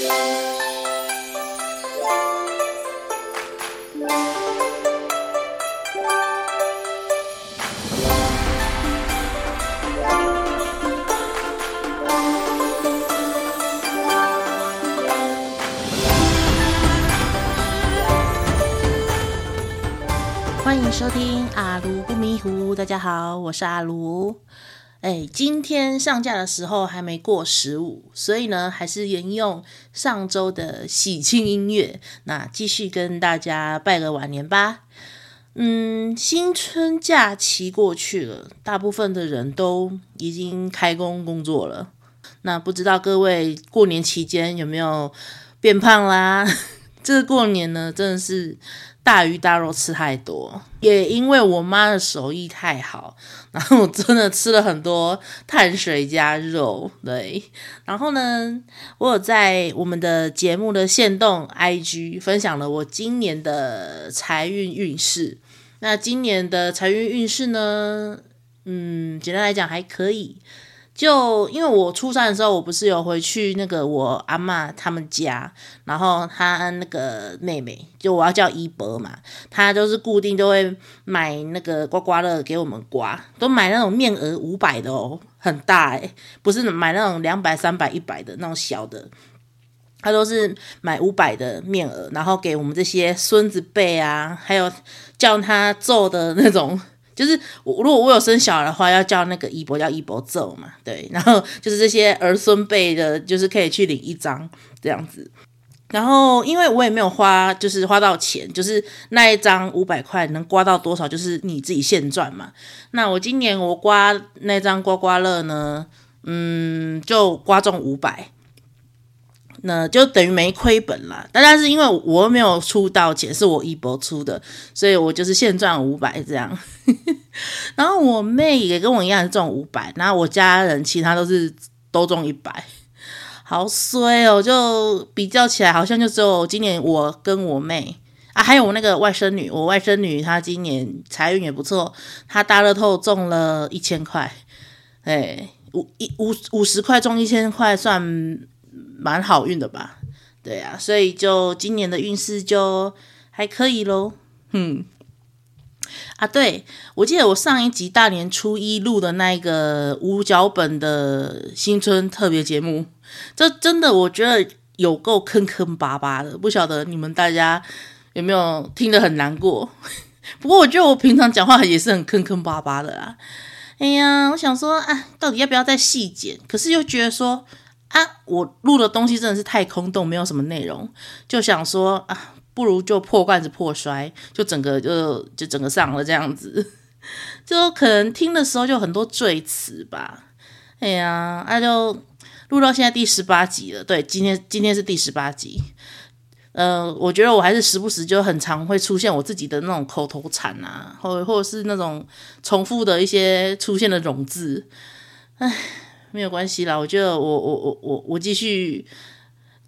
欢迎收听阿卢不迷糊，大家好，我是阿卢。哎，今天上架的时候还没过十五，所以呢，还是沿用上周的喜庆音乐，那继续跟大家拜个晚年吧。嗯，新春假期过去了，大部分的人都已经开工工作了。那不知道各位过年期间有没有变胖啦？这过年呢，真的是。大鱼大肉吃太多，也因为我妈的手艺太好，然后我真的吃了很多碳水加肉。对，然后呢，我有在我们的节目的限动 IG 分享了我今年的财运运势。那今年的财运运势呢，嗯，简单来讲还可以。就因为我初三的时候，我不是有回去那个我阿嬷他们家，然后他那个妹妹，就我要叫姨伯嘛，他就是固定都会买那个刮刮乐给我们刮，都买那种面额五百的哦，很大诶，不是买那种两百、三百、一百的那种小的，他都是买五百的面额，然后给我们这些孙子辈啊，还有叫他做的那种。就是我，如果我有生小孩的话，要叫那个姨伯叫姨伯揍嘛，对，然后就是这些儿孙辈的，就是可以去领一张这样子。然后因为我也没有花，就是花到钱，就是那一张五百块能刮到多少，就是你自己现赚嘛。那我今年我刮那张刮刮乐呢，嗯，就刮中五百。那就等于没亏本啦，但但是因为我没有出到钱，是我一博出的，所以我就是现赚五百这样。然后我妹也跟我一样是中五百，然后我家人其他都是都中一百，好衰哦！就比较起来，好像就只有今年我跟我妹啊，还有我那个外甥女，我外甥女她今年财运也不错，她大乐透中了一千块，哎，五一五五十块中一千块算。蛮好运的吧，对啊，所以就今年的运势就还可以喽。嗯，啊，对，我记得我上一集大年初一录的那个无脚本的新春特别节目，这真的我觉得有够坑坑巴巴的，不晓得你们大家有没有听得很难过？不过我觉得我平常讲话也是很坑坑巴巴的啦。哎呀，我想说啊，到底要不要再细剪？可是又觉得说。啊，我录的东西真的是太空洞，没有什么内容，就想说啊，不如就破罐子破摔，就整个就就整个上了这样子，就可能听的时候就很多赘词吧。哎呀，那、就录到现在第十八集了，对，今天今天是第十八集。呃，我觉得我还是时不时就很常会出现我自己的那种口头禅啊，或或者是那种重复的一些出现的冗字，唉。没有关系啦，我觉得我我我我我继续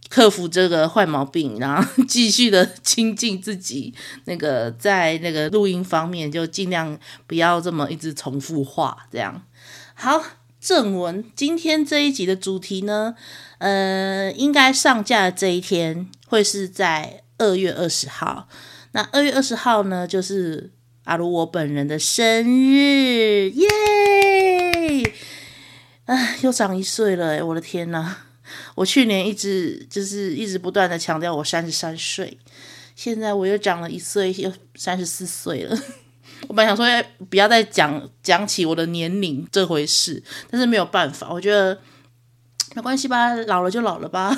克服这个坏毛病，然后 继续的亲近自己。那个在那个录音方面，就尽量不要这么一直重复话，这样。好，正文，今天这一集的主题呢，呃，应该上架的这一天会是在二月二十号。那二月二十号呢，就是阿如我本人的生日，耶！又长一岁了，我的天呐，我去年一直就是一直不断的强调我三十三岁，现在我又长了一岁，又三十四岁了。我本来想说不要再讲讲起我的年龄这回事，但是没有办法，我觉得没关系吧，老了就老了吧，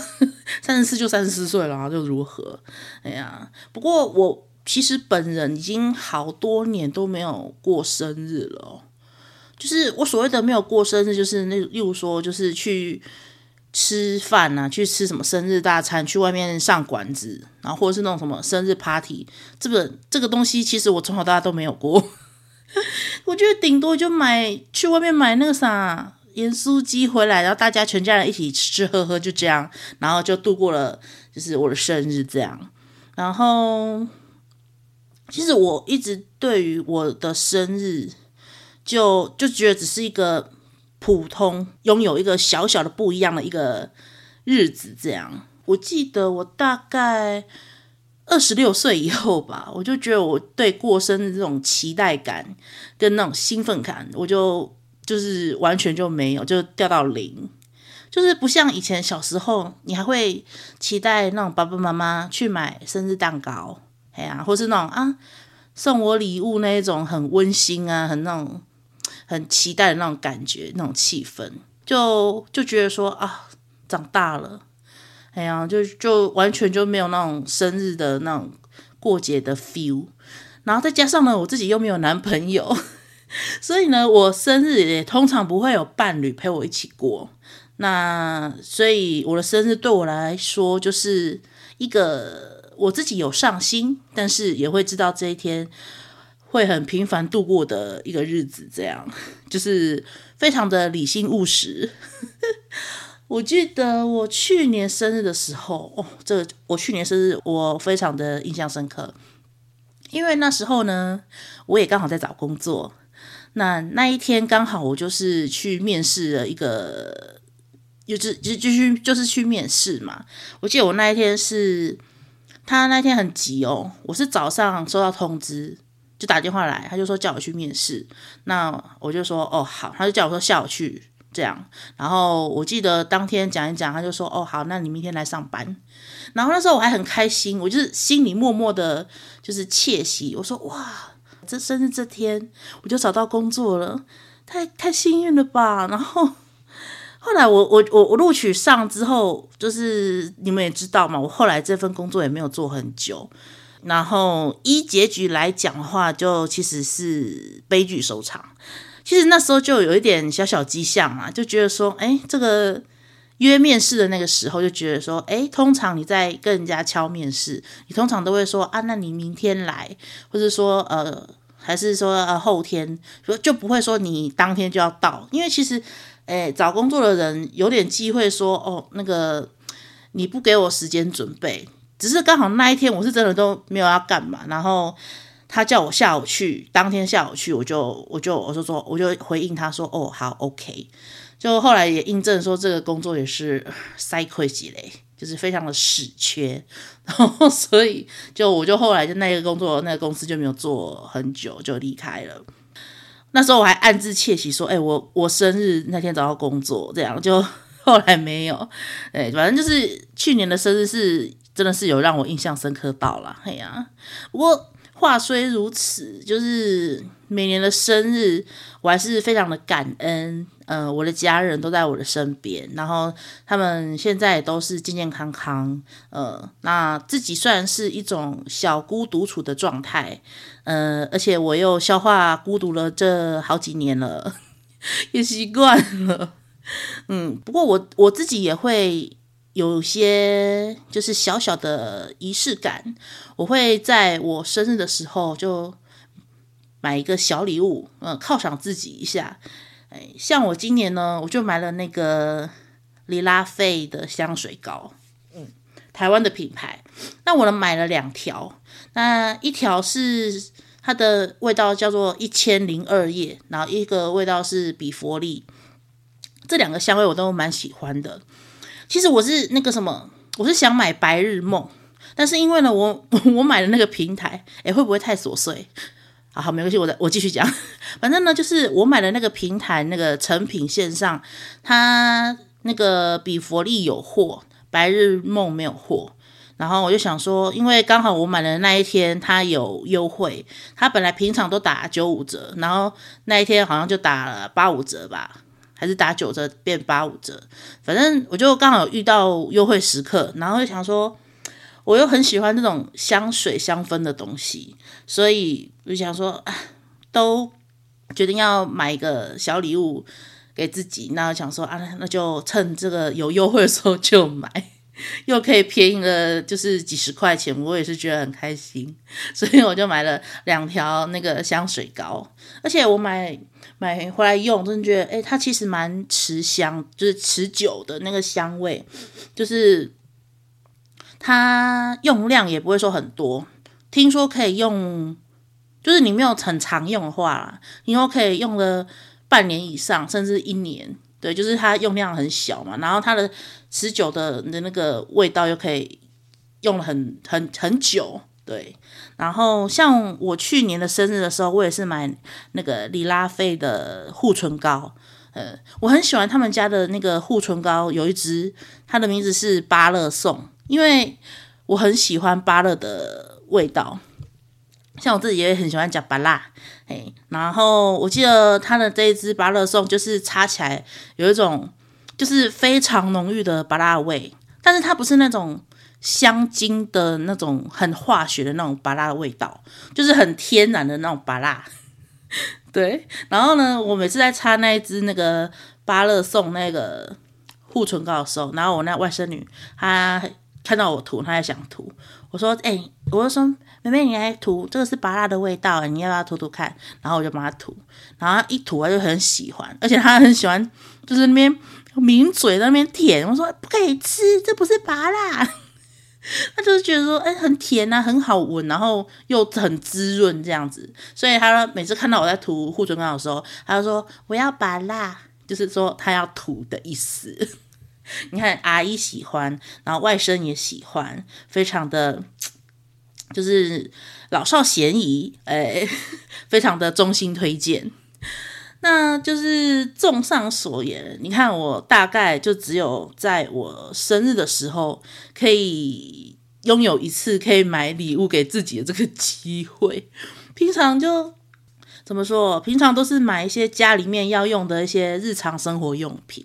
三十四就三十四岁了，就如何？哎呀，不过我其实本人已经好多年都没有过生日了。就是我所谓的没有过生日，就是那例如说，就是去吃饭啊，去吃什么生日大餐，去外面上馆子，然后或者是那种什么生日 party，这个这个东西，其实我从小到大都没有过。我觉得顶多就买去外面买那个啥盐酥鸡回来，然后大家全家人一起吃吃喝喝，就这样，然后就度过了就是我的生日这样。然后其实我一直对于我的生日。就就觉得只是一个普通拥有一个小小的不一样的一个日子这样，我记得我大概二十六岁以后吧，我就觉得我对过生日这种期待感跟那种兴奋感，我就就是完全就没有，就掉到零。就是不像以前小时候，你还会期待那种爸爸妈妈去买生日蛋糕，哎呀、啊，或是那种啊送我礼物那一种很温馨啊，很那种很期待的那种感觉，那种气氛，就就觉得说啊，长大了，哎呀，就就完全就没有那种生日的那种过节的 feel，然后再加上呢，我自己又没有男朋友，所以呢，我生日也通常不会有伴侣陪我一起过。那所以我的生日对我来说就是一个我自己有上心，但是也会知道这一天会很平凡度过的一个日子，这样 就是非常的理性务实。我记得我去年生日的时候，哦，这个我去年生日我非常的印象深刻，因为那时候呢，我也刚好在找工作，那那一天刚好我就是去面试了一个。就是就就去就是去面试嘛。我记得我那一天是，他那天很急哦。我是早上收到通知就打电话来，他就说叫我去面试。那我就说哦好，他就叫我说下午去这样。然后我记得当天讲一讲，他就说哦好，那你明天来上班。然后那时候我还很开心，我就是心里默默的就是窃喜。我说哇，这生日这天我就找到工作了，太太幸运了吧。然后。后来我我我我录取上之后，就是你们也知道嘛，我后来这份工作也没有做很久。然后依结局来讲的话，就其实是悲剧收场。其实那时候就有一点小小迹象啊，就觉得说，哎，这个约面试的那个时候，就觉得说，哎，通常你在跟人家敲面试，你通常都会说啊，那你明天来，或者说呃，还是说呃后天，就就不会说你当天就要到，因为其实。哎，找工作的人有点机会说哦，那个你不给我时间准备，只是刚好那一天我是真的都没有要干嘛，然后他叫我下午去，当天下午去，我就我就我就说我就回应他说哦好 OK，就后来也印证说这个工作也是塞亏几嘞，就是非常的死缺，然后所以就我就后来就那个工作那个公司就没有做很久就离开了。那时候我还暗自窃喜，说：“哎、我我生日那天找到工作，这样就后来没有。哎，反正就是去年的生日是真的是有让我印象深刻到了。哎呀，不过话虽如此，就是每年的生日我还是非常的感恩。呃，我的家人都在我的身边，然后他们现在也都是健健康康。呃，那自己虽然是一种小孤独处的状态。”呃，而且我又消化孤独了这好几年了，也习惯了。嗯，不过我我自己也会有些就是小小的仪式感，我会在我生日的时候就买一个小礼物，嗯，犒赏自己一下。哎，像我今年呢，我就买了那个里拉费的香水膏，嗯，台湾的品牌。那我呢买了两条，那一条是。它的味道叫做一千零二夜，然后一个味道是比佛利，这两个香味我都蛮喜欢的。其实我是那个什么，我是想买白日梦，但是因为呢，我 我买的那个平台，诶，会不会太琐碎？好好，没关系，我再我继续讲。反正呢，就是我买的那个平台，那个成品线上，它那个比佛利有货，白日梦没有货。然后我就想说，因为刚好我买的那一天它有优惠，它本来平常都打九五折，然后那一天好像就打了八五折吧，还是打九折变八五折，反正我就刚好遇到优惠时刻，然后就想说，我又很喜欢这种香水香氛的东西，所以我就想说，都决定要买一个小礼物给自己，那想说啊，那就趁这个有优惠的时候就买。又可以便宜了，就是几十块钱，我也是觉得很开心，所以我就买了两条那个香水膏，而且我买买回来用，真的觉得，哎，它其实蛮持香，就是持久的那个香味，就是它用量也不会说很多，听说可以用，就是你没有很常用的话，你说可以用了半年以上，甚至一年。对，就是它用量很小嘛，然后它的持久的的那个味道，又可以用了很很很久。对，然后像我去年的生日的时候，我也是买那个里拉菲的护唇膏，呃，我很喜欢他们家的那个护唇膏，有一支，它的名字是芭乐颂，因为我很喜欢芭乐的味道，像我自己也很喜欢讲芭乐，哎，然后我记得它的这一支芭乐颂，就是擦起来有一种就是非常浓郁的芭乐味，但是它不是那种。香精的那种很化学的那种芭拉的味道，就是很天然的那种芭拉。对，然后呢，我每次在擦那一支那个芭乐颂那个护唇膏的时候，然后我那外甥女她看到我涂，她也想涂。我说：“哎、我就说妹妹，你来涂，这个是芭拉的味道，你要不要涂涂看？”然后我就帮她涂，然后一涂，她就很喜欢，而且她很喜欢，就是那边抿嘴那边舔。我说：“不可以吃，这不是芭拉。” 他就是觉得说，哎、很甜啊，很好闻，然后又很滋润这样子，所以他每次看到我在涂护唇膏的时候，他就说我要芭乐，就是说他要涂的意思。你看阿姨喜欢，然后外甥也喜欢，非常的就是老少咸宜，哎、非常的衷心推荐。那就是综上所言，你看我大概就只有在我生日的时候可以拥有一次可以买礼物给自己的这个机会，平常就怎么说？平常都是买一些家里面要用的一些日常生活用品，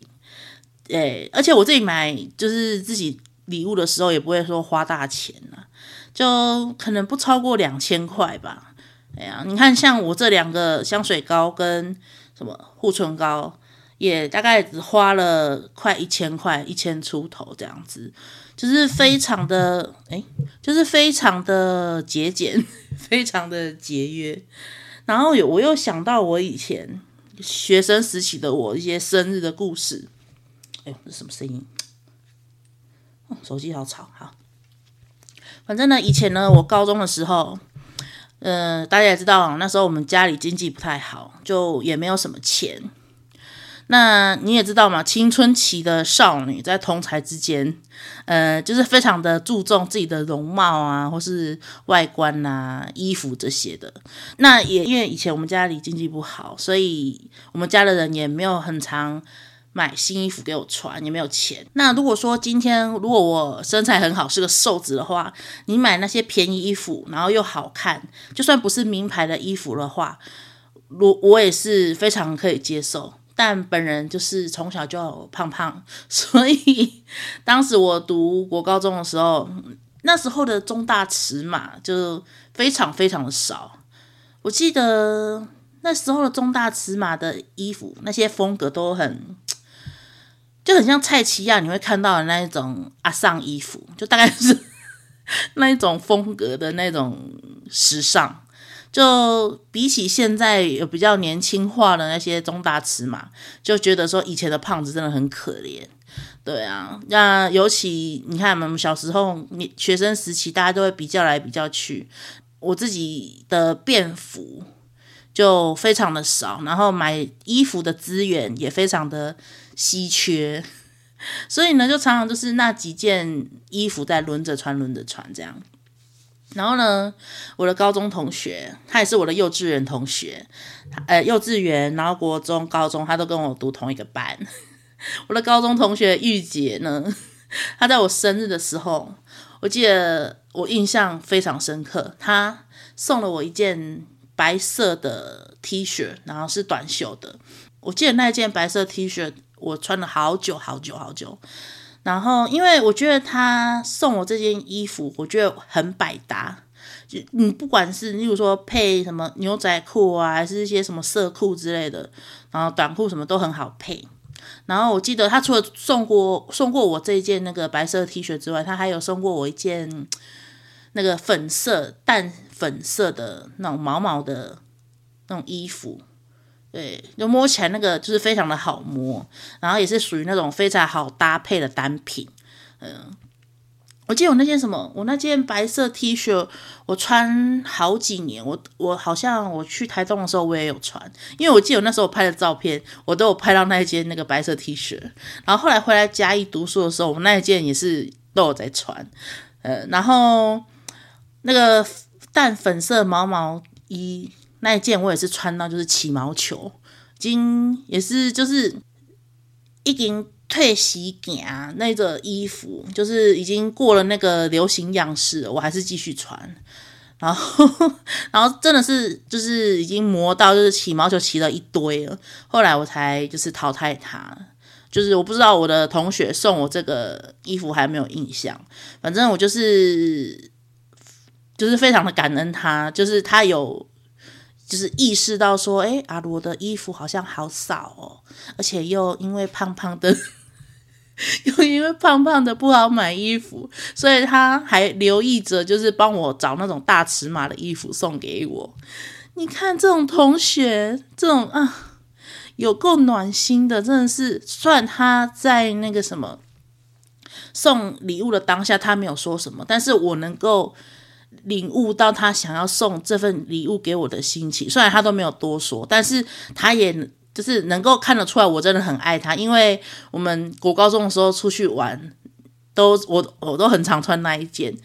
诶，而且我自己买就是自己礼物的时候也不会说花大钱啊，就可能不超过两千块吧。哎呀，你看像我这两个香水膏跟什么护唇膏也大概只花了快一千块，一千出头这样子，就是非常的哎，就是非常的节俭，非常的节约。然后有我又想到我以前学生时期的我一些生日的故事。哎呦，这什么声音？哦，手机好吵。好，反正呢，以前呢，我高中的时候。嗯、呃，大家也知道，那时候我们家里经济不太好，就也没有什么钱。那你也知道嘛，青春期的少女在同才之间，呃，就是非常的注重自己的容貌啊，或是外观啊、衣服这些的。那也因为以前我们家里经济不好，所以我们家的人也没有很常。买新衣服给我穿也没有钱。那如果说今天如果我身材很好，是个瘦子的话，你买那些便宜衣服，然后又好看，就算不是名牌的衣服的话，我我也是非常可以接受。但本人就是从小就胖胖，所以当时我读国高中的时候，那时候的中大尺码就非常非常的少。我记得那时候的中大尺码的衣服，那些风格都很。就很像蔡奇亚，你会看到的那一种阿尚衣服，就大概是 那一种风格的那种时尚。就比起现在有比较年轻化的那些中大尺码，就觉得说以前的胖子真的很可怜。对啊，那尤其你看我们小时候，你学生时期，大家都会比较来比较去。我自己的便服就非常的少，然后买衣服的资源也非常的。稀缺，所以呢，就常常就是那几件衣服在轮着穿，轮着穿这样。然后呢，我的高中同学，他也是我的幼稚园同学，呃，幼稚园，然后国中、高中，他都跟我读同一个班。我的高中同学玉姐呢，她在我生日的时候，我记得我印象非常深刻，她送了我一件白色的 T 恤，然后是短袖的。我记得那件白色 T 恤。我穿了好久好久好久，然后因为我觉得他送我这件衣服，我觉得很百搭。就你不管是例如说配什么牛仔裤啊，还是一些什么色裤之类的，然后短裤什么都很好配。然后我记得他除了送过送过我这一件那个白色 T 恤之外，他还有送过我一件那个粉色淡粉色的那种毛毛的那种衣服。对，就摸起来那个就是非常的好摸，然后也是属于那种非常好搭配的单品。嗯，我记得我那件什么，我那件白色 T 恤，我穿好几年。我我好像我去台东的时候，我也有穿，因为我记得我那时候拍的照片，我都有拍到那一件那个白色 T 恤。然后后来回来嘉义读书的时候，我那一件也是都有在穿。呃，然后那个淡粉色毛毛衣那一件，我也是穿到就是起毛球，已经也是就是已经。退洗件那个衣服，就是已经过了那个流行样式，我还是继续穿。然后，然后真的是就是已经磨到就是起毛球起了一堆了。后来我才就是淘汰它。就是我不知道我的同学送我这个衣服还没有印象。反正我就是就是非常的感恩他，就是他有。就是意识到说，哎，阿罗的衣服好像好少哦，而且又因为胖胖的，又因为胖胖的不好买衣服，所以他还留意着，就是帮我找那种大尺码的衣服送给我。你看这种同学，这种啊，有够暖心的，真的是。虽然他在那个什么送礼物的当下，他没有说什么，但是我能够。领悟到他想要送这份礼物给我的心情，虽然他都没有多说，但是他也就是能够看得出来，我真的很爱他。因为我们国高中的时候出去玩，都我我都很常穿那一件，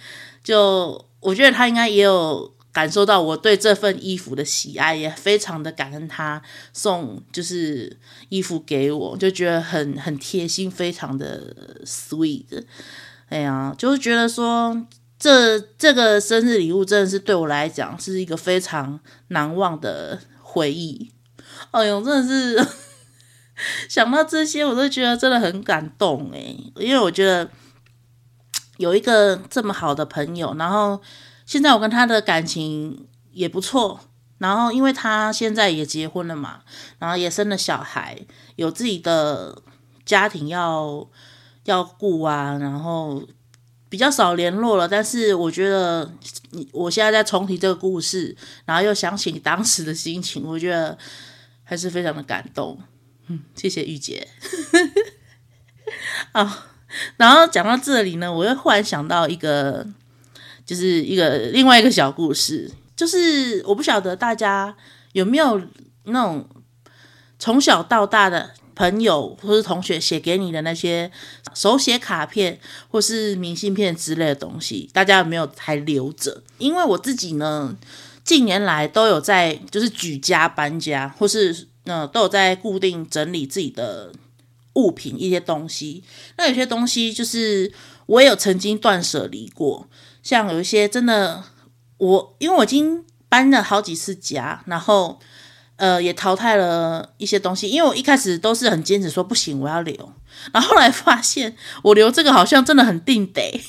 就我觉得他应该也有感受到我对这份衣服的喜爱，也非常的感恩他送就是衣服给我，就觉得很很贴心，非常的 sweet。哎呀，就是觉得说。这这个生日礼物真的是对我来讲是一个非常难忘的回忆。哎呦，真的是 想到这些，我都觉得真的很感动诶，因为我觉得有一个这么好的朋友，然后现在我跟他的感情也不错，然后因为他现在也结婚了嘛，然后也生了小孩，有自己的家庭要要顾啊，然后。比较少联络了，但是我觉得你我现在在重提这个故事，然后又想起你当时的心情，我觉得还是非常的感动。嗯，谢谢玉姐。啊，然后讲到这里呢，我又忽然想到一个，就是一个另外一个小故事，就是我不晓得大家有没有那种从小到大的。朋友或是同学写给你的那些手写卡片或是明信片之类的东西，大家有没有还留着？因为我自己呢，近年来都有在就是举家搬家，或是呃都有在固定整理自己的物品一些东西。那有些东西就是我也有曾经断舍离过，像有一些真的我因为我已经搬了好几次家，然后。呃，也淘汰了一些东西，因为我一开始都是很坚持说不行，我要留。然后后来发现我留这个好像真的很定得，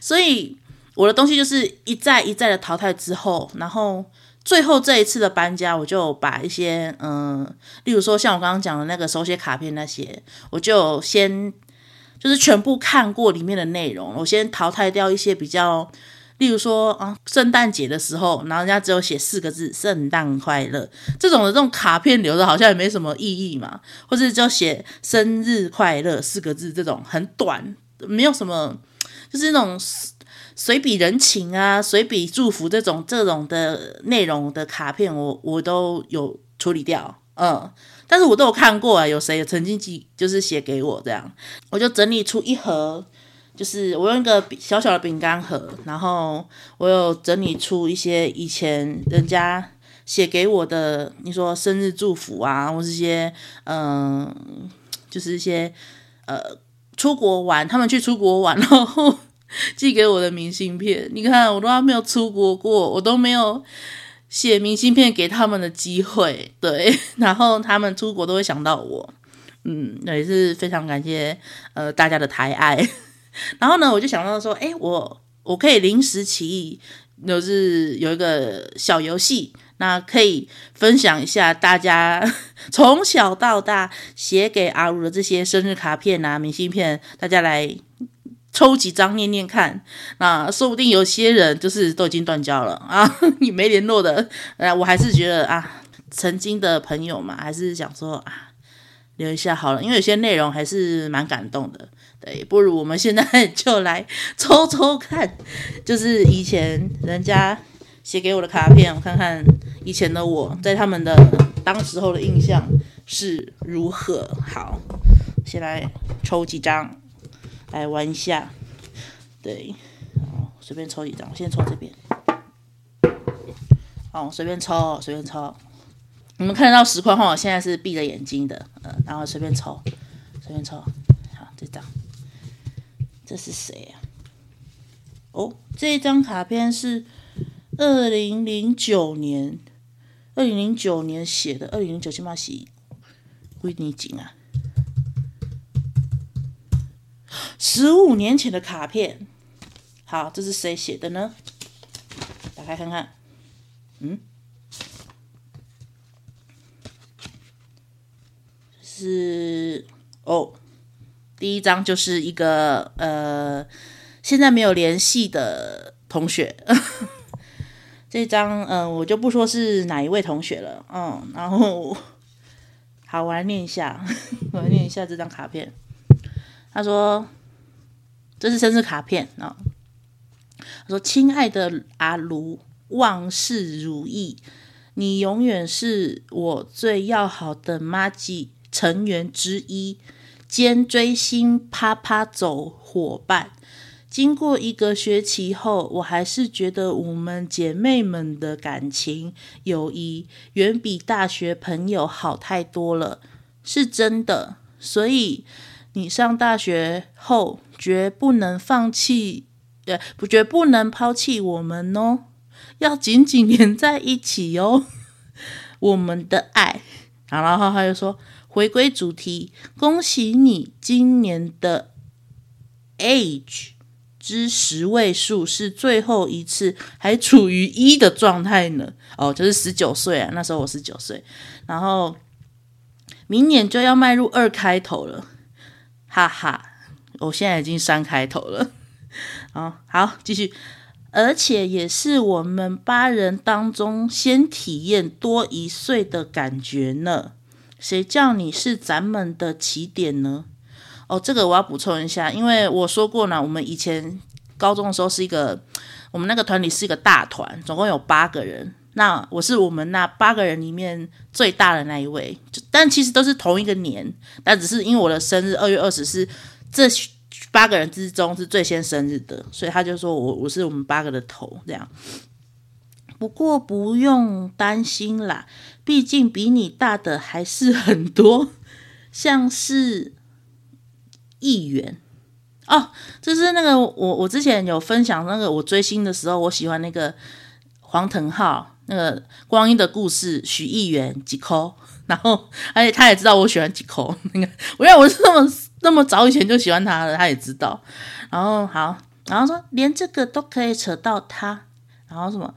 所以我的东西就是一再一再的淘汰之后，然后最后这一次的搬家，我就把一些嗯、例如说像我刚刚讲的那个手写卡片那些，我就先就是全部看过里面的内容，我先淘汰掉一些比较。例如说啊，圣诞节的时候，然后人家只有写四个字“圣诞快乐”这种的这种卡片留着好像也没什么意义嘛，或者就写“生日快乐”四个字这种很短，没有什么，就是那种随笔人情啊、随笔祝福这种这种的内容的卡片我，我都有处理掉，嗯，但是我都有看过啊，有谁曾经寄就是写给我这样，我就整理出一盒。就是我用一个小小的饼干盒，然后我有整理出一些以前人家写给我的，你说生日祝福啊，或是一些嗯、就是一些呃出国玩，他们去出国玩，然后寄给我的明信片。你看，我都还没有出国过，我都没有写明信片给他们的机会，对，然后他们出国都会想到我，嗯，那也是非常感谢呃大家的抬爱。然后呢，我就想到说，哎，我我可以临时起意，就是有一个小游戏，那可以分享一下大家 从小到大写给阿如的这些生日卡片啊、明信片，大家来抽几张念念看。那说不定有些人就是都已经断交了啊，你没联络的，呃，我还是觉得啊，曾经的朋友嘛，还是想说啊，留一下好了，因为有些内容还是蛮感动的。对，不如我们现在 就来抽抽看，就是以前人家写给我的卡片，我看看以前的我在他们的当时候的印象是如何。好，先来抽几张来玩一下。对，哦，随便抽几张，我先抽这边。好，随便抽，随便抽。你们看得到实况哈，我现在是闭着眼睛的，呃，然后随便抽，随便抽。好，这张，这是谁啊？哦，这一张卡片是二零零九年，二零零九年写的，二零零九起码写几年前啊？十五年前的卡片。好，这是谁写的呢？打开看看。嗯，是哦，第一张就是一个呃，现在没有联系的同学。这张嗯、我就不说是哪一位同学了。嗯，然后好，我来念一下，我来念一下这张卡片。他说：“这是生日卡片啊。哦”他说：“亲爱的阿卢。”万事如意，你永远是我最要好的麻吉成员之一，兼追星趴趴走伙伴。经过一个学期后，我还是觉得我们姐妹们的感情友谊远比大学朋友好太多了，是真的。所以你上大学后绝不能放弃，对，不绝不能抛弃我们哦。要紧紧连在一起哟，我们的爱。然后他就说，回归主题，恭喜你今年的 age 之十位数是最后一次还处于一的状态呢。哦，就是十九岁啊，那时候我十九岁。然后明年就要迈入二开头了，哈哈，我现在已经三开头了。哦，好，继续。而且也是我们八人当中先体验多一岁的感觉呢。谁叫你是咱们的起点呢？哦，这个我要补充一下，因为我说过呢，我们以前高中的时候是一个，我们那个团里是一个大团，总共有八个人。那我是我们那八个人里面最大的那一位，但其实都是同一个年，但只是因为我的生日二月二十是这。八个人之中是最先生日的，所以他就说我我是我们八个的头这样。不过不用担心啦，毕竟比你大的还是很多，像是议员哦，就是那个我我之前有分享那个我追星的时候，我喜欢那个黄腾浩那个光阴的故事许议员几扣，然后而且他也知道我喜欢几扣，那个我要我是那么。那么早以前就喜欢他了，他也知道。然后好，然后说连这个都可以扯到他。然后什么？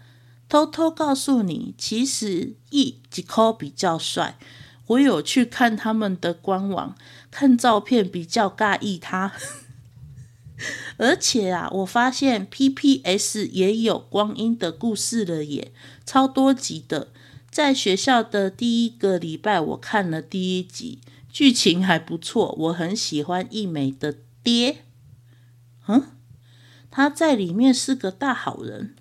偷偷告诉你，其实一吉扣比较帅。我有去看他们的官网，看照片比较尬意他。而且啊，我发现 PPS 也有光阴的故事了耶，超多集的。在学校的第一个礼拜，我看了第一集。剧情还不错，我很喜欢义美的爹。嗯，他在里面是个大好人。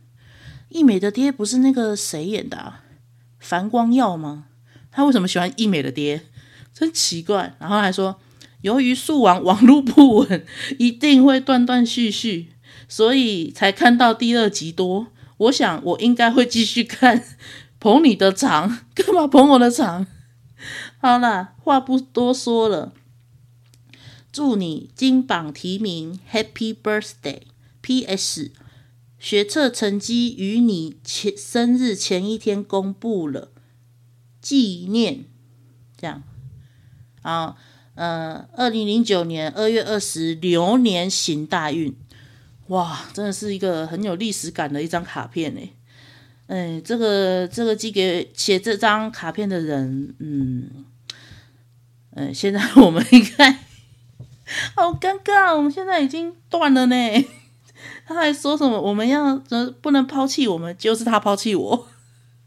易美的爹不是那个谁演的啊？樊光耀吗？他为什么喜欢易美的爹？真奇怪。然后还说，由于树王网络不稳，一定会断断续续，所以才看到第二集多。我想我应该会继续看。捧你的场，干嘛捧我的场？好了，话不多说了。祝你金榜题名，Happy Birthday。P.S.。学测成绩于你前生日前一天公布了，纪念。这样，啊，呃，二零零九年二月二十，流年行大运。哇，真的是一个很有历史感的一张卡片呢。哎，这个这个寄给写这张卡片的人，嗯。嗯，现在我们一看，好尴尬，我们现在已经断了呢。他还说什么？我们要不能抛弃我们，就是他抛弃我。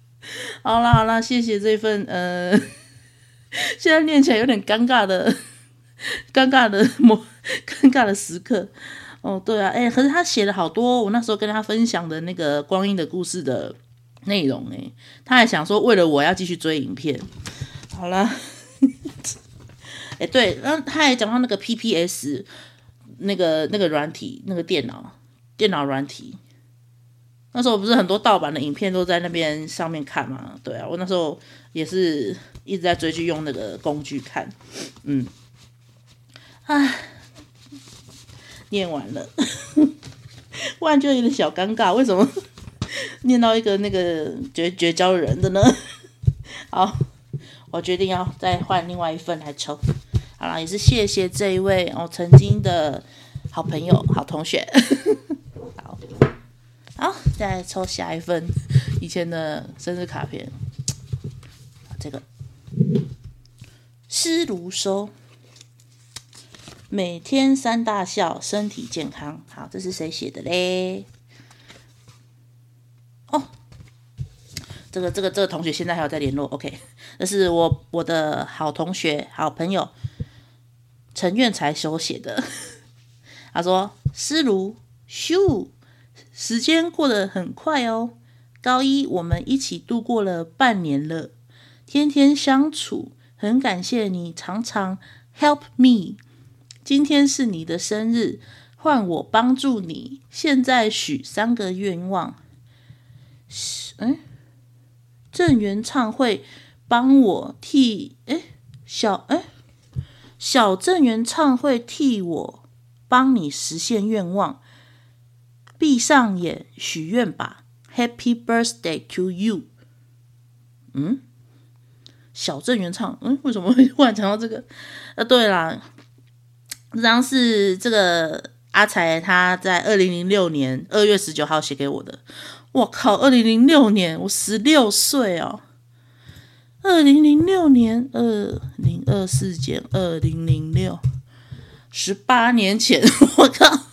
好啦好啦，谢谢这份呃，现在念起来有点尴尬的尴尬的尴尬的时刻。哦，对啊，哎，可是他写了好多我那时候跟他分享的那个光阴的故事的内容，哎，他还想说为了我要继续追影片。好了，哎，对，然后他还讲到那个 PPS 那个那个软体，那个电脑电脑软体。那时候不是很多盗版的影片都在那边上面看嘛？对啊，我那时候也是一直在追剧用那个工具看，嗯，唉。念完了，忽然就有点小尴尬。为什么 念到一个那个绝绝交人的呢？好，我决定要再换另外一份来抽。好了，也是谢谢这一位哦，曾经的好朋友、好同学。再抽下一份 以前的生日卡片。这个诗如说。每天三大笑，身体健康。好，这是谁写的嘞？哦，这个这个这个同学现在还有在联络。OK，这是我我的好同学、好朋友陈愿才手写的。他说：“诗如，咻，时间过得很快哦。高一我们一起度过了半年了，天天相处，很感谢你常常 help me。”今天是你的生日，换我帮助你。现在许三个愿望。嗯，郑元唱会帮我替哎小哎小郑元唱会替我帮你实现愿望。闭上眼许愿吧。Happy birthday to you。嗯，小镇原唱，嗯，为什么 会忽然讲到这个？啊，对啦。这张是这个阿财他在二零零六年二月十九号写给我的。我靠，二零零六年我十六岁哦。二零零六年二零二四减二零零六，十八年前，我靠，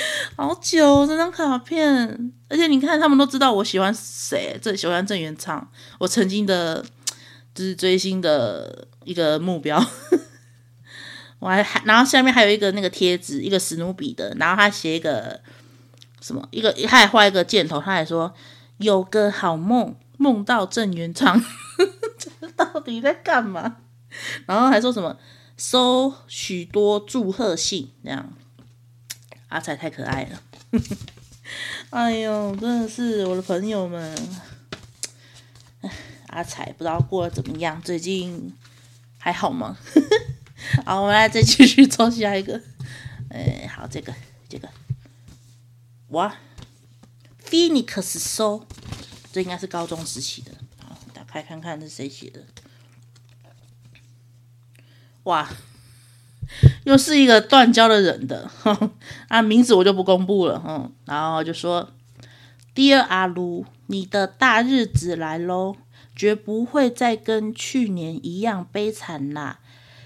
好久这张卡片。而且你看，他们都知道我喜欢谁，最喜欢郑元畅，我曾经的，就是追星的一个目标。我还还，然后下面还有一个那个贴纸，一个史努比的，然后他写一个什么，一个他还画一个箭头，他还说有个好梦，梦到郑元畅，这到底在干嘛？然后还说什么收许多祝贺信，这样阿财太可爱了，哎呦，真的是我的朋友们，阿财不知道过得怎么样，最近还好吗？好，我们来再继续抽下一个。哎，好，这个这个，哇，Phoenix So，这应该是高中时期的。好，打开看看是谁写的。哇，又是一个断交的人的，啊，名字我就不公布了。嗯，然后就说，Dear 阿卢，你的大日子来喽，绝不会再跟去年一样悲惨啦。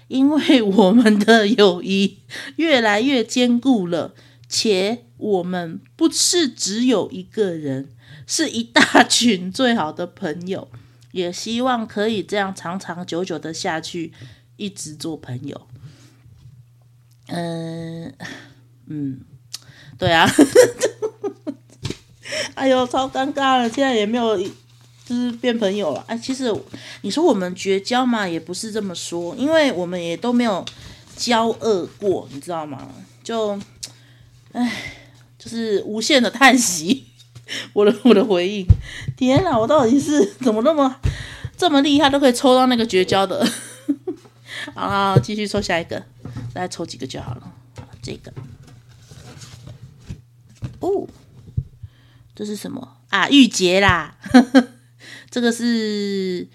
因为我们的友谊越来越坚固了，且我们不是只有一个人，是一大群最好的朋友，也希望可以这样长长久久的下去，一直做朋友。嗯嗯，对啊，哎呦，超尴尬了，现在也没有。就是变朋友了，哎，其实你说我们绝交嘛，也不是这么说，因为我们也都没有交恶过，你知道吗？就，哎，就是无限的叹息，我的我的回应，天哪，我到底是怎么那么这么厉害，都可以抽到那个绝交的？好，继续抽下一个，再抽几个就好了。这个，哦，这是什么啊？玉洁啦。这个是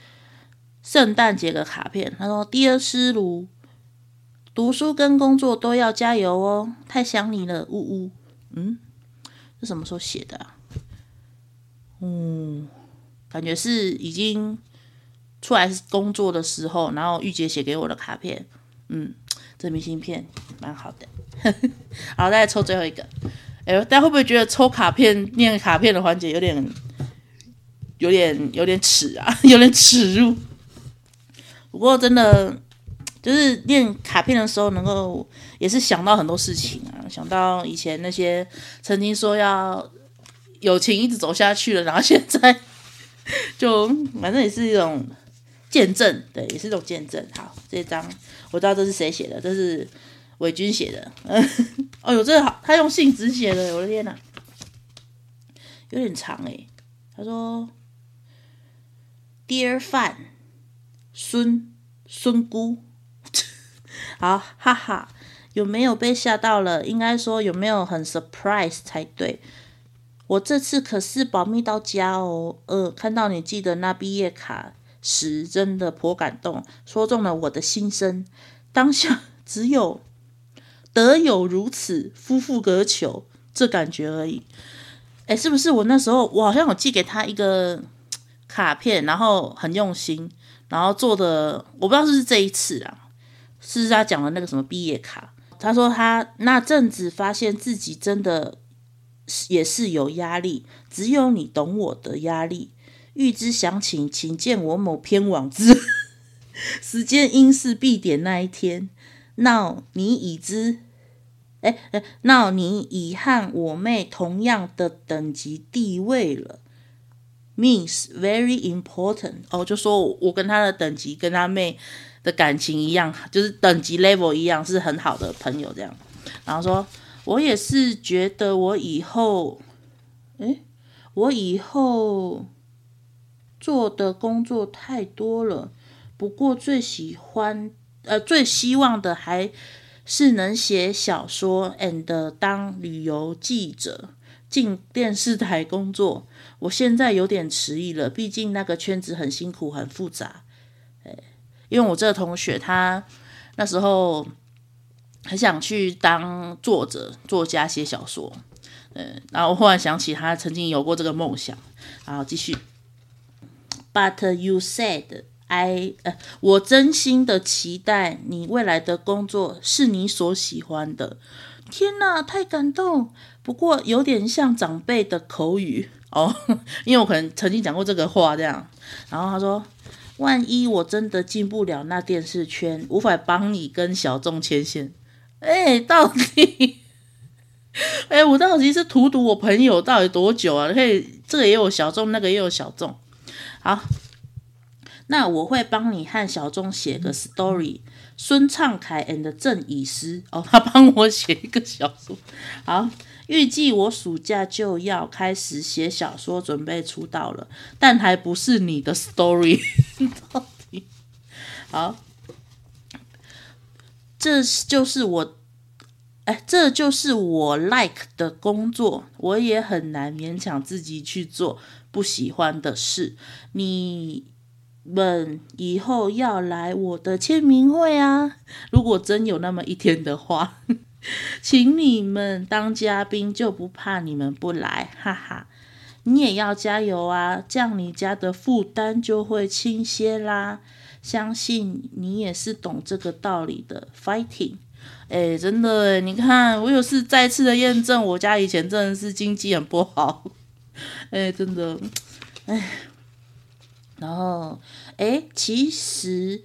圣诞节的卡片。他说：“Dear 思如，读书跟工作都要加油哦，太想你了，呜呜。”嗯，是什么时候写的啊？嗯，感觉是已经出来工作的时候，然后玉洁写给我的卡片。嗯，这明信片蛮好的。好，再来抽最后一个。哎，大家会不会觉得抽卡片念卡片的环节有点？有点有点耻啊，有点耻辱。不过真的，就是念卡片的时候，能够也是想到很多事情啊，想到以前那些曾经说要友情一直走下去了，然后现在就反正也是一种见证，对，也是一种见证。好，这张我知道这是谁写的，这是伟军写的。哦哟，这个好，他用信纸写的，我的天哪，有点长诶。他说：“Dear Fan，孙孙姑。”好，哈哈，有没有被吓到了？应该说有没有很 surprise 才对。我这次可是保密到家哦。呃，看到你寄的那毕业卡时，真的颇感动，说中了我的心声。当下只有得有如此，夫复何求这感觉而已。哎，是不是我那时候我好像有寄给他一个卡片，然后很用心，然后做的，我不知道是不是这一次啊。是他讲的那个什么毕业卡，他说他那阵子发现自己真的也是有压力，只有你懂我的压力。欲知详情，请见我某篇网志。时间应是必点那一天。Now 你已知，哎哎，Now 你已和我妹同样的等级地位了，means very important。哦，就说我跟他的等级跟他妹。的感情一样，就是等级 level 一样，是很好的朋友这样。然后说，我也是觉得我以后，诶，我以后做的工作太多了。不过最喜欢，呃，最希望的还是能写小说，and 当旅游记者，进电视台工作。我现在有点迟疑了，毕竟那个圈子很辛苦，很复杂。因为我这个同学，他那时候很想去当作者、作家，写小说。嗯，然后我忽然想起他曾经有过这个梦想。然后继续。But you said I，呃，我真心的期待你未来的工作是你所喜欢的。天哪，太感动！不过有点像长辈的口语哦，因为我可能曾经讲过这个话这样。然后他说。万一我真的进不了那电视圈，无法帮你跟小众牵线，哎，到底，哎，我到底是荼毒我朋友到底多久啊？可以，这个也有小众，那个也有小众。好，那我会帮你和小钟写个 story。孙畅凯 and 郑以诗，哦，他帮我写一个小说。好。预计我暑假就要开始写小说，准备出道了，但还不是你的 story。好，这就是我，哎，这就是我 like 的工作，我也很难勉强自己去做不喜欢的事。你们以后要来我的签名会啊，如果真有那么一天的话。请你们当嘉宾，就不怕你们不来，哈哈！你也要加油啊，这样你家的负担就会轻些啦。相信你也是懂这个道理的，fighting！哎，真的，你看，我有是再次的验证，我家以前真的是经济很不好，哎，真的，哎，然后，哎，其实。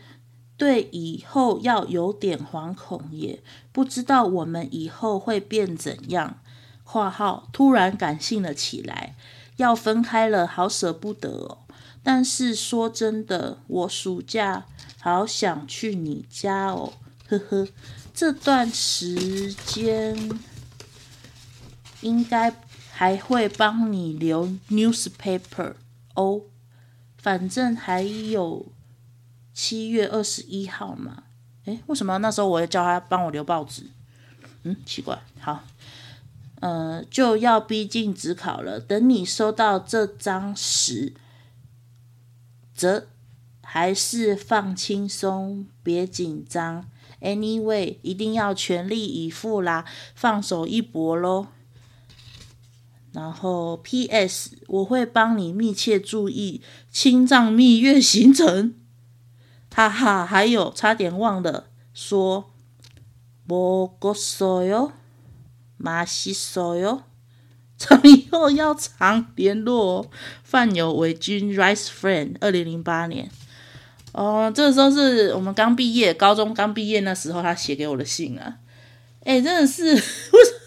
对以后要有点惶恐，也不知道我们以后会变怎样。括号突然感性了起来，要分开了，好舍不得哦。但是说真的，我暑假好想去你家哦，呵呵。这段时间应该还会帮你留 newspaper 哦，反正还有。七月二十一号嘛，诶，为什么那时候我要叫他帮我留报纸？嗯，奇怪。好，呃，就要逼近指考了。等你收到这张时，则还是放轻松，别紧张。Anyway，一定要全力以赴啦，放手一搏喽。然后 P.S. 我会帮你密切注意青藏蜜月行程。哈哈，还有差点忘了说，不过说哟，马西说哟，从 以后要常联络。哦范有为君，Rice Friend，二零零八年。哦，这个时候是我们刚毕业，高中刚毕业那时候，他写给我的信啊。哎，真的是，为什么？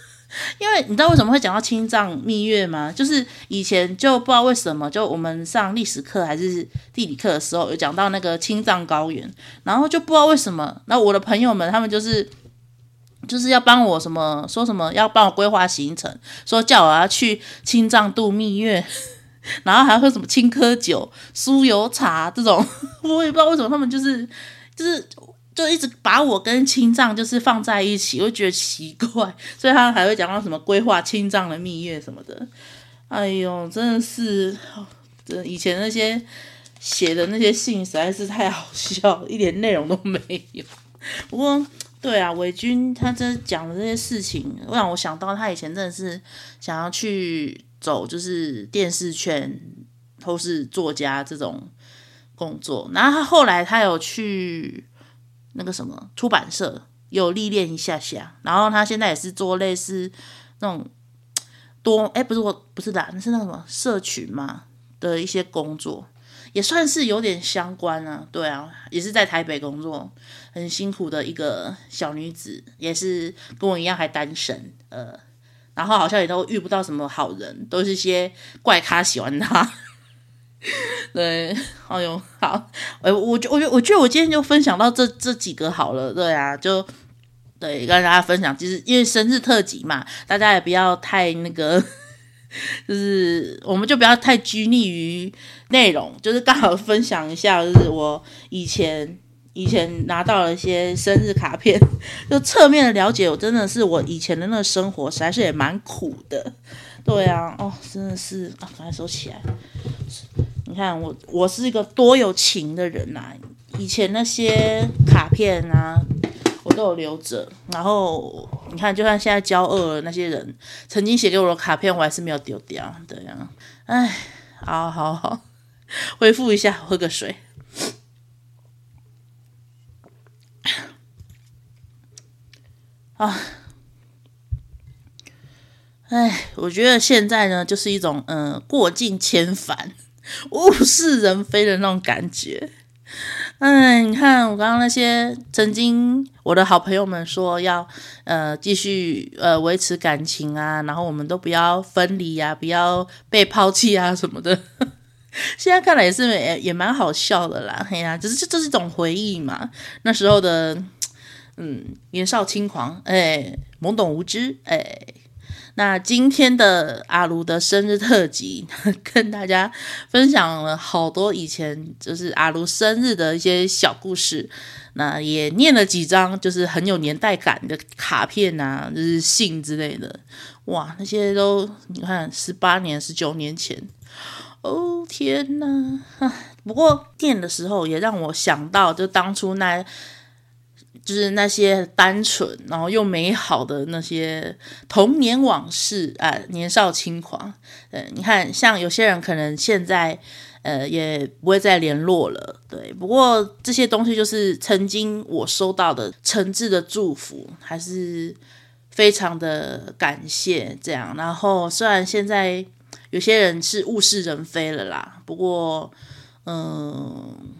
因为你知道为什么会讲到青藏蜜月吗？就是以前就不知道为什么，就我们上历史课还是地理课的时候，有讲到那个青藏高原，然后就不知道为什么，那我的朋友们他们就是就是要帮我什么，说什么要帮我规划行程，说叫我要去青藏度蜜月。然后还要喝什么青稞酒、酥油茶这种，我也不知道为什么他们就是就是就一直把我跟青藏就是放在一起，我就觉得奇怪，所以他还会讲到什么规划青藏的蜜月什么的。哎呦，真的是，这以前那些写的那些信实在是太好笑，一点内容都没有。不过，对啊，伟军他这讲的这些事情，让我想到他以前真的是想要去。走就是电视圈或是作家这种工作，然后他后来他有去那个什么出版社有历练一下下，然后他现在也是做类似那种多哎不是我不是的，是那个什么社群嘛的一些工作，也算是有点相关啊，对啊，也是在台北工作，很辛苦的一个小女子，也是跟我一样还单身，呃。然后好像也都遇不到什么好人，都是些怪咖喜欢他。对，哎呦，好，我我觉我觉我觉得我今天就分享到这这几个好了，对啊，就对跟大家分享，其实因为生日特辑嘛，大家也不要太那个，就是我们就不要太拘泥于内容，就是刚好分享一下，就是我以前。以前拿到了一些生日卡片，就侧面的了解，我真的是我以前的那个生活，实在是也蛮苦的。对啊，哦，真的是啊，赶快收起来。你看我，我是一个多有情的人呐、啊。以前那些卡片啊，我都有留着。然后你看，就算现在交恶了，那些人曾经写给我的卡片，我还是没有丢掉。对啊，哎，好好好，恢复一下，喝个水。啊，哎，我觉得现在呢，就是一种嗯、呃、过尽千帆、物是人非的那种感觉。哎，你看我刚刚那些曾经我的好朋友们说要呃继续呃维持感情啊，然后我们都不要分离啊，不要被抛弃啊什么的。现在看来也是也也蛮好笑的啦。哎呀，只是这这是一种回忆嘛，那时候的。嗯，年少轻狂，哎，懵懂无知，哎，那今天的阿卢的生日特辑，跟大家分享了好多以前就是阿卢生日的一些小故事，那也念了几张就是很有年代感的卡片啊，就是信之类的，哇，那些都你看十八年、十九年前，哦天哪，不过念的时候也让我想到，就当初那。就是那些单纯，然后又美好的那些童年往事啊，年少轻狂。嗯，你看，像有些人可能现在呃也不会再联络了，对。不过这些东西就是曾经我收到的诚挚的祝福，还是非常的感谢这样。然后虽然现在有些人是物是人非了啦，不过嗯。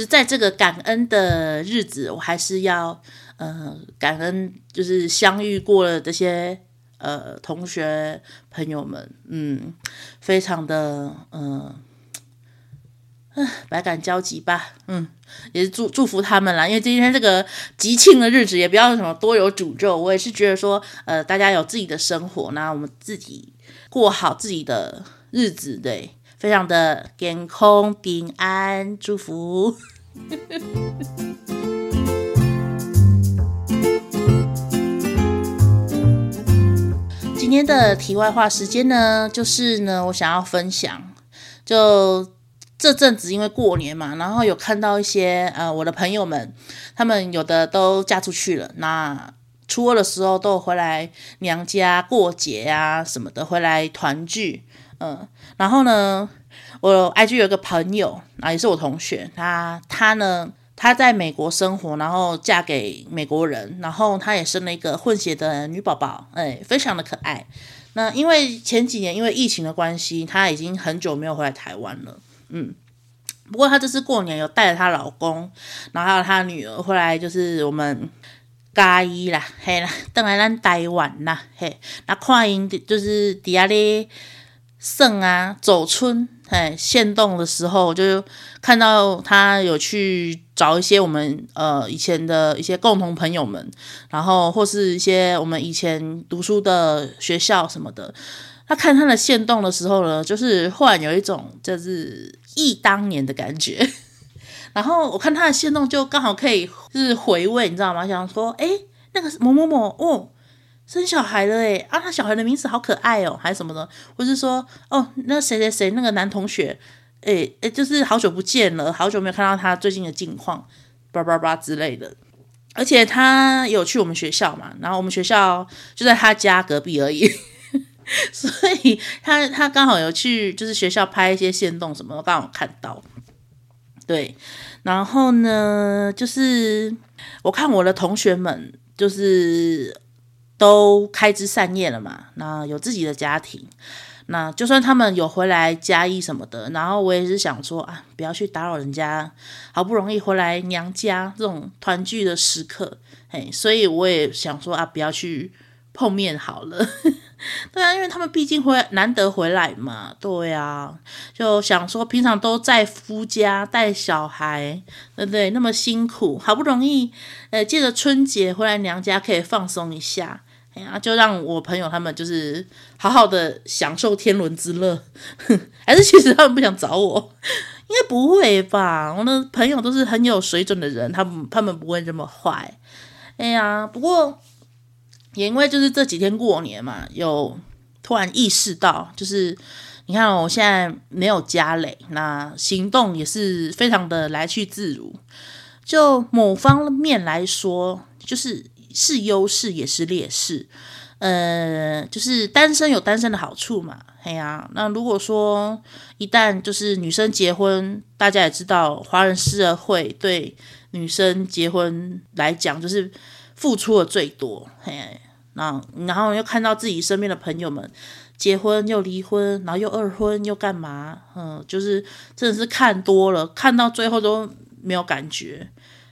是在这个感恩的日子，我还是要呃感恩，就是相遇过了这些呃同学朋友们，嗯，非常的嗯，嗯，百感交集吧，嗯，也是祝祝福他们啦。因为今天这个吉庆的日子，也不要什么多有诅咒，我也是觉得说，呃，大家有自己的生活，那我们自己过好自己的日子，对。非常的健康平安，祝福。今天的题外话时间呢，就是呢，我想要分享，就这阵子因为过年嘛，然后有看到一些呃我的朋友们，他们有的都嫁出去了，那初二的时候都有回来娘家过节啊什么的，回来团聚。嗯，然后呢，我 IG 有一个朋友啊，也是我同学，他他呢，他在美国生活，然后嫁给美国人，然后他也生了一个混血的女宝宝，哎，非常的可爱。那因为前几年因为疫情的关系，他已经很久没有回来台湾了，嗯，不过她这次过年有带着她老公，然后还有她女儿回来，就是我们嘉义啦，嘿啦，等来咱台湾啦，嘿，那看因就是底下咧耍啊，走春。哎，限动的时候就看到他有去找一些我们呃以前的一些共同朋友们，然后或是一些我们以前读书的学校什么的。他看他的限动的时候呢，就是忽然有一种就是忆当年的感觉。然后我看他的限动，就刚好可以就是回味，你知道吗？想说，哎，那个某某某哦。生小孩了诶，啊，他小孩的名字好可爱哦，还是什么的，或是说哦，那谁谁谁那个男同学，诶诶，就是好久不见了，好久没有看到他最近的近况，叭叭叭之类的。而且他有去我们学校嘛，然后我们学校就在他家隔壁而已，所以他他刚好有去，就是学校拍一些线动什么的，刚好看到。对，然后呢，就是我看我的同学们，就是。都开枝散叶了嘛，那有自己的家庭，那就算他们有回来加一什么的，然后我也是想说啊，不要去打扰人家，好不容易回来娘家这种团聚的时刻，嘿，所以我也想说啊，不要去碰面好了。对啊，因为他们毕竟回难得回来嘛，对啊，就想说平常都在夫家带小孩，对不对？那么辛苦，好不容易呃借着春节回来娘家可以放松一下。哎呀，就让我朋友他们就是好好的享受天伦之乐，还是其实他们不想找我？应该不会吧？我的朋友都是很有水准的人，他们他们不会这么坏。哎呀，不过也因为就是这几天过年嘛，有突然意识到，就是你看我现在没有家累，那行动也是非常的来去自如。就某方面来说，就是。是优势也是劣势，呃，就是单身有单身的好处嘛，嘿呀、那如果说一旦就是女生结婚，大家也知道，华人社会对女生结婚来讲，就是付出的最多，嘿。那然后又看到自己身边的朋友们结婚又离婚，然后又二婚又干嘛，嗯，就是真的是看多了，看到最后都没有感觉。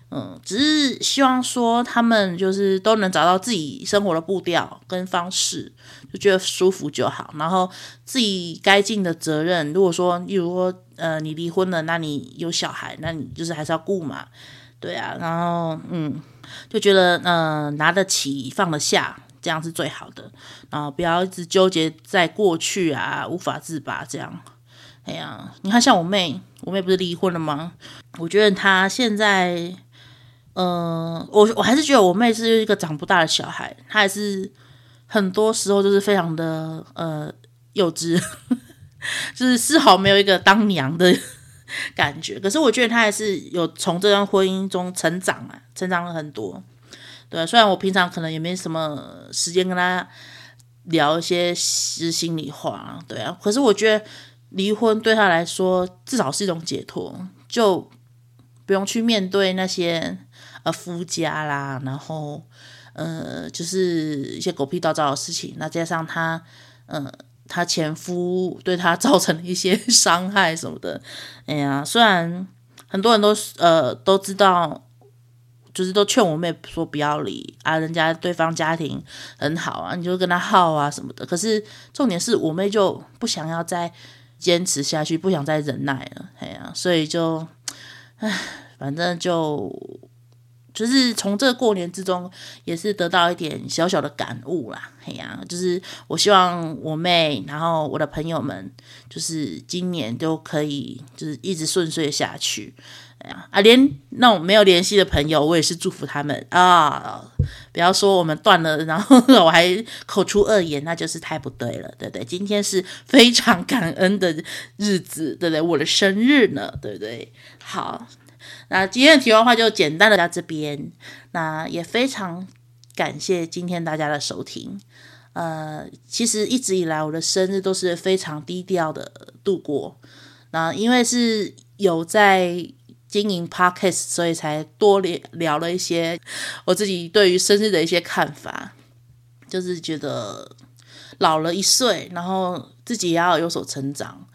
嗯，只是希望说他们就是都能找到自己生活的步调跟方式，就觉得舒服就好。然后自己该尽的责任，如果说，例如说，呃，你离婚了，那你有小孩，那你就是还是要顾嘛，对啊。然后，嗯，就觉得，嗯、呃，拿得起放得下，这样是最好的。然后不要一直纠结在过去啊，无法自拔这样。哎呀，你看，像我妹，我妹不是离婚了吗？我觉得她现在。嗯、我我还是觉得我妹是一个长不大的小孩，她还是很多时候就是非常的呃幼稚，就是丝毫没有一个当娘的感觉。可是我觉得她还是有从这段婚姻中成长啊，成长了很多。对，虽然我平常可能也没什么时间跟她聊一些实心里话，对啊，可是我觉得离婚对她来说至少是一种解脱，就不用去面对那些。呃，夫家啦，然后，呃，就是一些狗屁倒灶的事情。那加上他，呃，他前夫对他造成一些 伤害什么的。哎呀，虽然很多人都呃都知道，就是都劝我妹说不要离啊，人家对方家庭很好啊，你就跟他耗啊什么的。可是重点是我妹就不想要再坚持下去，不想再忍耐了。哎呀，所以就，唉，反正就。就是从这过年之中，也是得到一点小小的感悟啦。嘿呀、就是我希望我妹，然后我的朋友们，就是今年都可以，就是一直顺遂下去。啊，连那种没有联系的朋友，我也是祝福他们啊！不要说我们断了，然后 我还口出恶言，那就是太不对了，对不对？今天是非常感恩的日子，对不对？我的生日呢，对不对？好。那今天的题外话就简单的到这边，那也非常感谢今天大家的收听。呃，其实一直以来我的生日都是非常低调的度过。那因为是有在经营 Podcast，所以才多聊聊了一些我自己对于生日的一些看法，就是觉得老了一岁，然后自己也要有所成长。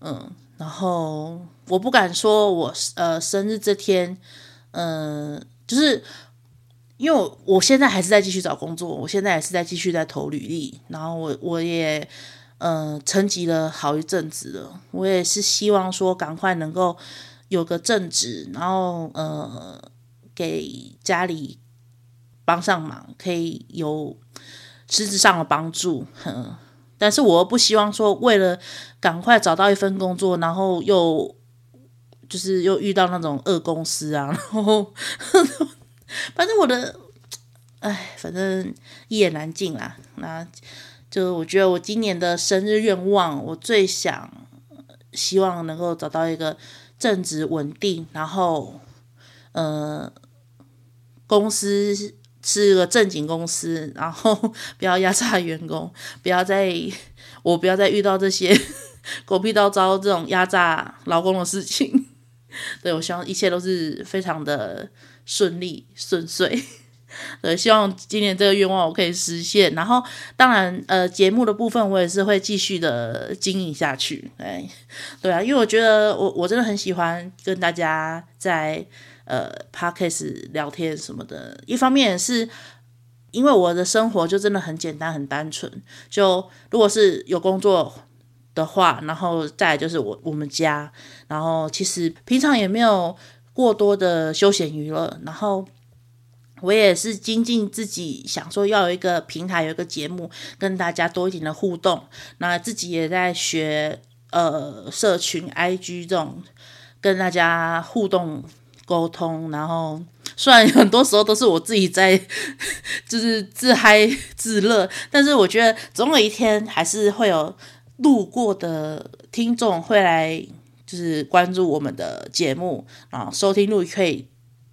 嗯，然后。我不敢说我呃生日这天，嗯、就是因为我我现在还是在继续找工作，我现在还是在继续在投履历，然后我我也嗯、呃、沉寂了好一阵子了，我也是希望说赶快能够有个正职，然后呃给家里帮上忙，可以有实质上的帮助，哼。但是我不希望说，为了赶快找到一份工作，然后又就是又遇到那种恶公司啊，然后反正我的，哎，反正一言难尽啦。那就我觉得我今年的生日愿望，我最想希望能够找到一个正职稳定，然后呃，公司。是个正经公司，然后 不要压榨员工，不要再我不要再遇到这些 狗屁招招这种压榨劳工的事情。对，我希望一切都是非常的顺利顺遂。对，希望今年这个愿望我可以实现。然后，当然，呃，节目的部分我也是会继续的经营下去。对，对啊，因为我觉得我我真的很喜欢跟大家在。呃，Podcast 聊天什么的，一方面是因为我的生活就真的很简单很单纯。就如果是有工作的话，然后再就是我我们家，然后其实平常也没有过多的休闲娱乐。然后我也是精进自己，想说要有一个平台，有一个节目跟大家多一点的互动。那自己也在学呃社群 IG 这种跟大家互动。沟通，然后虽然很多时候都是我自己在，就是自嗨自乐，但是我觉得总有一天还是会有路过的听众会来，就是关注我们的节目，然后收听率可以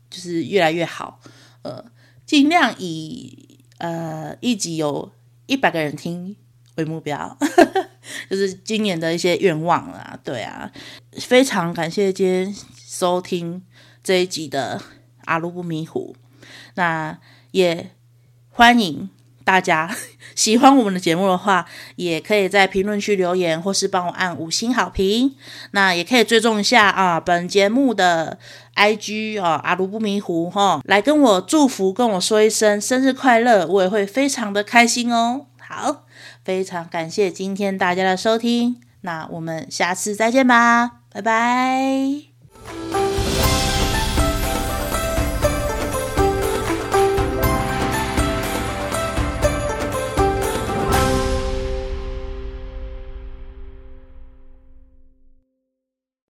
就是越来越好，呃，尽量以呃一集有一百个人听为目标，就是今年的一些愿望啊，对啊，非常感谢今天收听。这一集的阿鲁不迷糊，那也欢迎大家 喜欢我们的节目的话，也可以在评论区留言，或是帮我按五星好评。那也可以追踪一下啊，本节目的 IG 啊，阿鲁不迷糊哈，来跟我祝福，跟我说一声生日快乐，我也会非常的开心哦。好，非常感谢今天大家的收听，那我们下次再见吧，拜拜。